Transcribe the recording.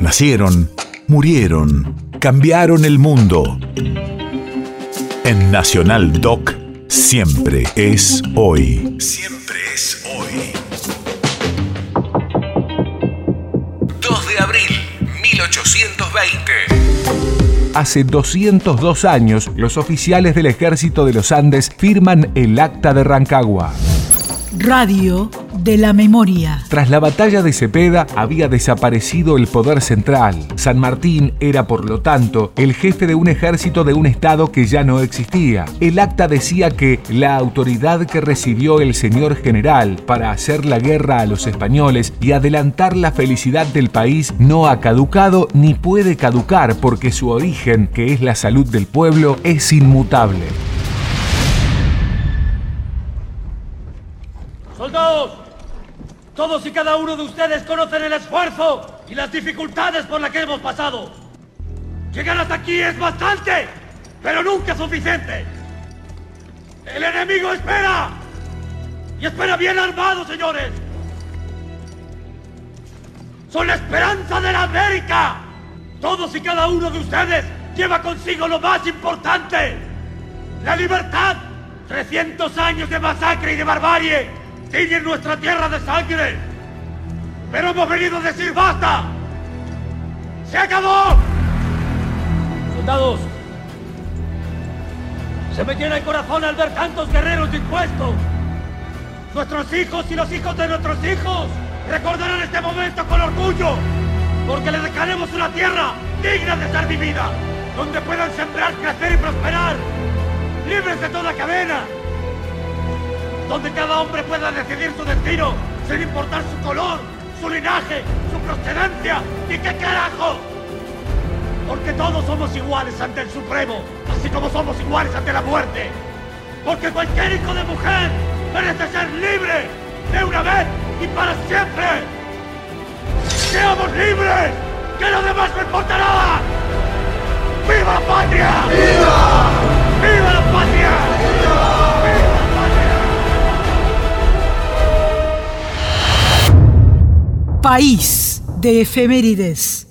Nacieron, murieron, cambiaron el mundo. En Nacional Doc, siempre es hoy. Siempre es hoy. 2 de abril, 1820. Hace 202 años, los oficiales del ejército de los Andes firman el Acta de Rancagua. Radio de la memoria. Tras la batalla de Cepeda había desaparecido el poder central. San Martín era, por lo tanto, el jefe de un ejército de un estado que ya no existía. El acta decía que la autoridad que recibió el señor general para hacer la guerra a los españoles y adelantar la felicidad del país no ha caducado ni puede caducar porque su origen, que es la salud del pueblo, es inmutable. ¡Soldados! Todos y cada uno de ustedes conocen el esfuerzo y las dificultades por las que hemos pasado. Llegar hasta aquí es bastante, pero nunca suficiente. El enemigo espera. Y espera bien armado, señores. Son la esperanza de la América. Todos y cada uno de ustedes lleva consigo lo más importante. La libertad. 300 años de masacre y de barbarie en nuestra tierra de sangre. Pero hemos venido a decir basta. ¡Se acabó! Soldados, se me llena el corazón al ver tantos guerreros dispuestos. Nuestros hijos y los hijos de nuestros hijos recordarán este momento con orgullo, porque les dejaremos una tierra digna de ser vivida, donde puedan sembrar, crecer y prosperar, libres de toda cadena donde cada hombre pueda decidir su destino sin importar su color, su linaje, su procedencia y qué carajo. Porque todos somos iguales ante el Supremo, así como somos iguales ante la muerte. Porque cualquier hijo de mujer merece ser libre de una vez y para siempre. ¡Seamos libres! ¡Que lo demás no importa nada! País de efemérides.